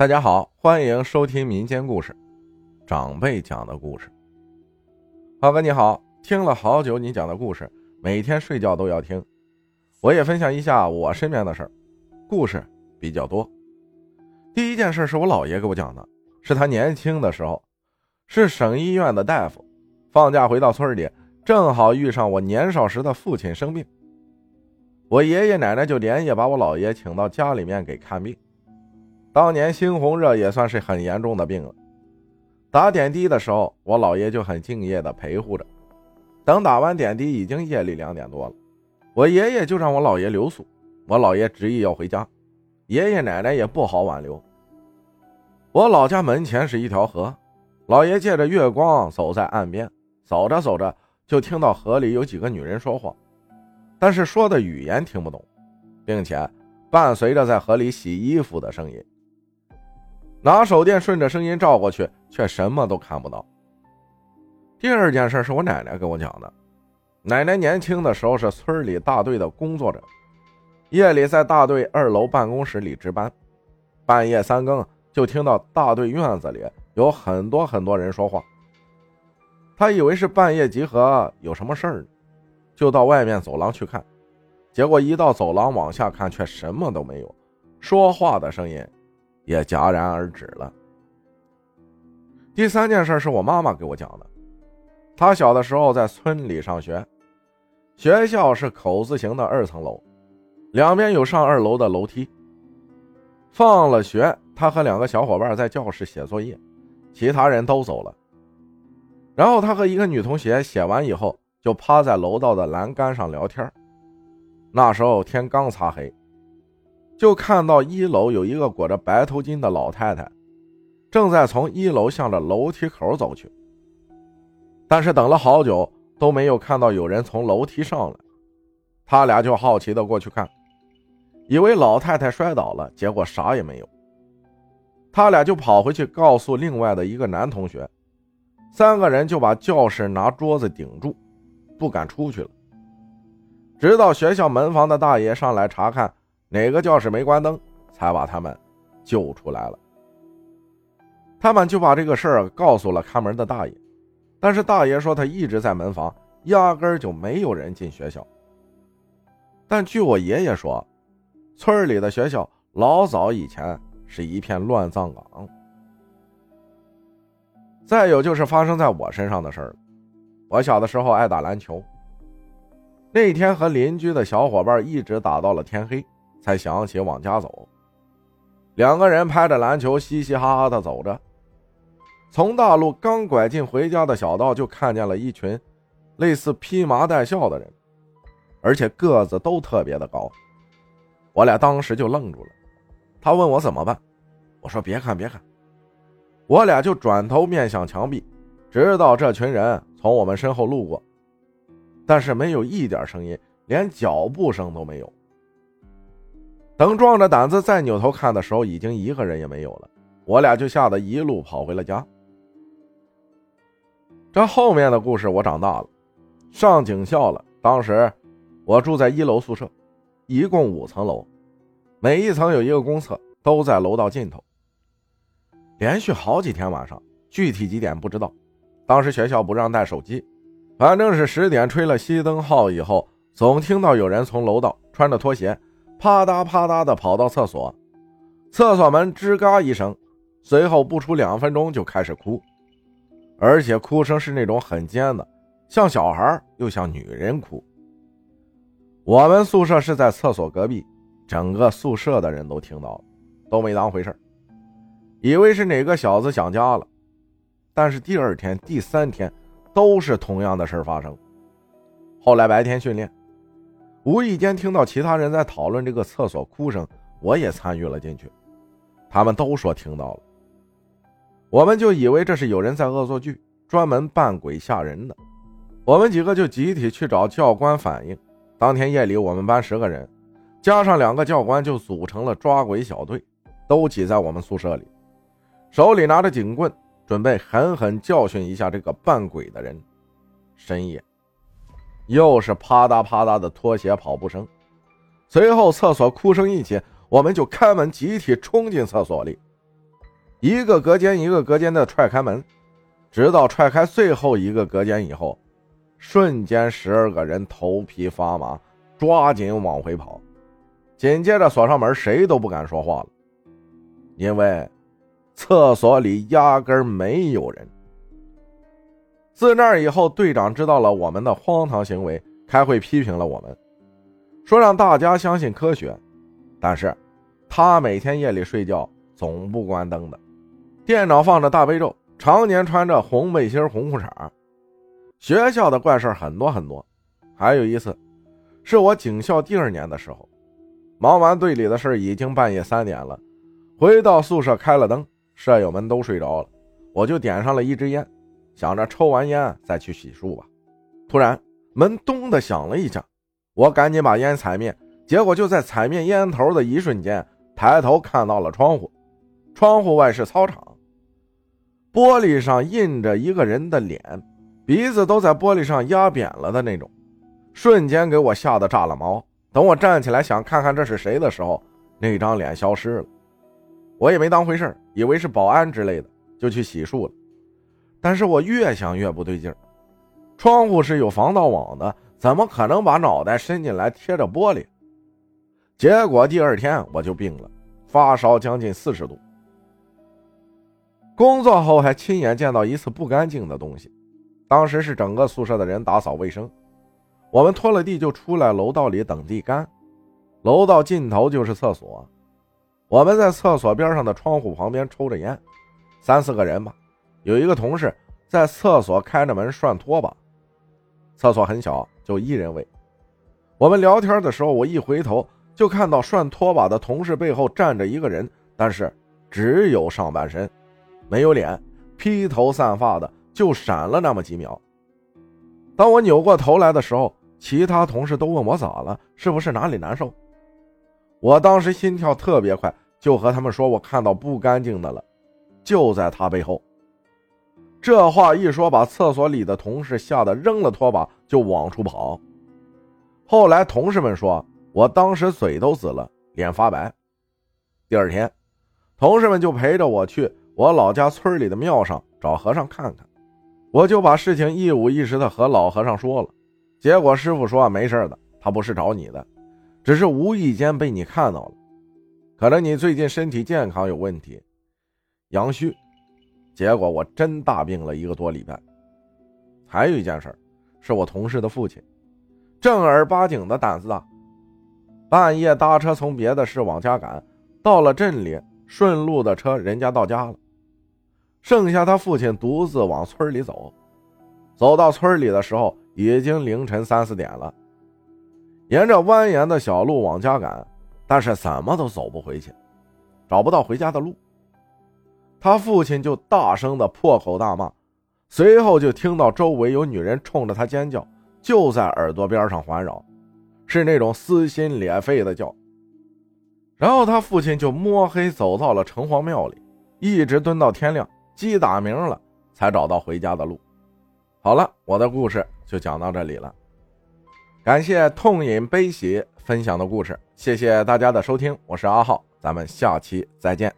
大家好，欢迎收听民间故事，长辈讲的故事。浩哥你好，听了好久你讲的故事，每天睡觉都要听。我也分享一下我身边的事儿，故事比较多。第一件事是我姥爷给我讲的，是他年轻的时候，是省医院的大夫，放假回到村里，正好遇上我年少时的父亲生病，我爷爷奶奶就连夜把我姥爷请到家里面给看病。当年猩红热也算是很严重的病了，打点滴的时候，我姥爷就很敬业的陪护着。等打完点滴，已经夜里两点多了，我爷爷就让我姥爷留宿。我姥爷执意要回家，爷爷奶奶也不好挽留。我老家门前是一条河，姥爷借着月光走在岸边，走着走着就听到河里有几个女人说话，但是说的语言听不懂，并且伴随着在河里洗衣服的声音。拿手电顺着声音照过去，却什么都看不到。第二件事是我奶奶跟我讲的。奶奶年轻的时候是村里大队的工作者，夜里在大队二楼办公室里值班，半夜三更就听到大队院子里有很多很多人说话。他以为是半夜集合有什么事儿，就到外面走廊去看，结果一到走廊往下看，却什么都没有，说话的声音。也戛然而止了。第三件事是我妈妈给我讲的。她小的时候在村里上学，学校是口字形的二层楼，两边有上二楼的楼梯。放了学，她和两个小伙伴在教室写作业，其他人都走了。然后她和一个女同学写完以后，就趴在楼道的栏杆上聊天。那时候天刚擦黑。就看到一楼有一个裹着白头巾的老太太，正在从一楼向着楼梯口走去。但是等了好久都没有看到有人从楼梯上来，他俩就好奇的过去看，以为老太太摔倒了，结果啥也没有。他俩就跑回去告诉另外的一个男同学，三个人就把教室拿桌子顶住，不敢出去了。直到学校门房的大爷上来查看。哪个教室没关灯，才把他们救出来了。他们就把这个事儿告诉了看门的大爷，但是大爷说他一直在门房，压根儿就没有人进学校。但据我爷爷说，村里的学校老早以前是一片乱葬岗。再有就是发生在我身上的事儿我小的时候爱打篮球，那天和邻居的小伙伴一直打到了天黑。才想起往家走，两个人拍着篮球，嘻嘻哈哈的走着。从大路刚拐进回家的小道，就看见了一群类似披麻戴孝的人，而且个子都特别的高。我俩当时就愣住了。他问我怎么办，我说别看别看。我俩就转头面向墙壁，直到这群人从我们身后路过，但是没有一点声音，连脚步声都没有。等壮着胆子再扭头看的时候，已经一个人也没有了。我俩就吓得一路跑回了家。这后面的故事我长大了，上警校了。当时我住在一楼宿舍，一共五层楼，每一层有一个公厕，都在楼道尽头。连续好几天晚上，具体几点不知道。当时学校不让带手机，反正是十点吹了熄灯号以后，总听到有人从楼道穿着拖鞋。啪嗒啪嗒的跑到厕所，厕所门吱嘎一声，随后不出两分钟就开始哭，而且哭声是那种很尖的，像小孩又像女人哭。我们宿舍是在厕所隔壁，整个宿舍的人都听到了，都没当回事以为是哪个小子想家了。但是第二天、第三天都是同样的事发生。后来白天训练。无意间听到其他人在讨论这个厕所哭声，我也参与了进去。他们都说听到了，我们就以为这是有人在恶作剧，专门扮鬼吓人的。我们几个就集体去找教官反映。当天夜里，我们班十个人，加上两个教官，就组成了抓鬼小队，都挤在我们宿舍里，手里拿着警棍，准备狠狠教训一下这个扮鬼的人。深夜。又是啪嗒啪嗒的拖鞋跑步声，随后厕所哭声一起，我们就开门集体冲进厕所里。一个隔间一个隔间的踹开门，直到踹开最后一个隔间以后，瞬间十二个人头皮发麻，抓紧往回跑。紧接着锁上门，谁都不敢说话了，因为厕所里压根没有人。自那以后，队长知道了我们的荒唐行为，开会批评了我们，说让大家相信科学。但是，他每天夜里睡觉总不关灯的，电脑放着大悲咒，常年穿着红背心、红裤衩。学校的怪事很多很多，还有一次，是我警校第二年的时候。忙完队里的事已经半夜三点了，回到宿舍开了灯，舍友们都睡着了，我就点上了一支烟，想着抽完烟再去洗漱吧。突然门咚的响了一下，我赶紧把烟踩灭，结果就在踩灭烟头的一瞬间，抬头看到了窗户，窗户外是操场，玻璃上印着一个人的脸，鼻子都在玻璃上压扁了的那种，瞬间给我吓得炸了毛。等我站起来想看看这是谁的时候，那张脸消失了。我也没当回事以为是保安之类的，就去洗漱了。但是我越想越不对劲儿，窗户是有防盗网的，怎么可能把脑袋伸进来贴着玻璃？结果第二天我就病了，发烧将近四十度。工作后还亲眼见到一次不干净的东西，当时是整个宿舍的人打扫卫生。我们拖了地就出来楼道里等地干，楼道尽头就是厕所。我们在厕所边上的窗户旁边抽着烟，三四个人吧。有一个同事在厕所开着门涮拖把，厕所很小，就一人位。我们聊天的时候，我一回头就看到涮拖把的同事背后站着一个人，但是只有上半身，没有脸，披头散发的，就闪了那么几秒。当我扭过头来的时候，其他同事都问我咋了，是不是哪里难受？我当时心跳特别快，就和他们说我看到不干净的了，就在他背后。这话一说，把厕所里的同事吓得扔了拖把就往出跑。后来同事们说我当时嘴都紫了，脸发白。第二天，同事们就陪着我去我老家村里的庙上找和尚看看，我就把事情一五一十的和老和尚说了。结果师傅说没事的，他不是找你的，只是无意间被你看到了。可能你最近身体健康有问题，阳虚。结果我真大病了一个多礼拜。还有一件事是我同事的父亲，正儿八经的胆子大，半夜搭车从别的市往家赶，到了镇里，顺路的车人家到家了，剩下他父亲独自往村里走。走到村里的时候。已经凌晨三四点了，沿着蜿蜒的小路往家赶，但是怎么都走不回去，找不到回家的路。他父亲就大声的破口大骂，随后就听到周围有女人冲着他尖叫，就在耳朵边上环绕，是那种撕心裂肺的叫。然后他父亲就摸黑走到了城隍庙里，一直蹲到天亮，鸡打鸣了，才找到回家的路。好了，我的故事。就讲到这里了，感谢痛饮悲喜分享的故事，谢谢大家的收听，我是阿浩，咱们下期再见。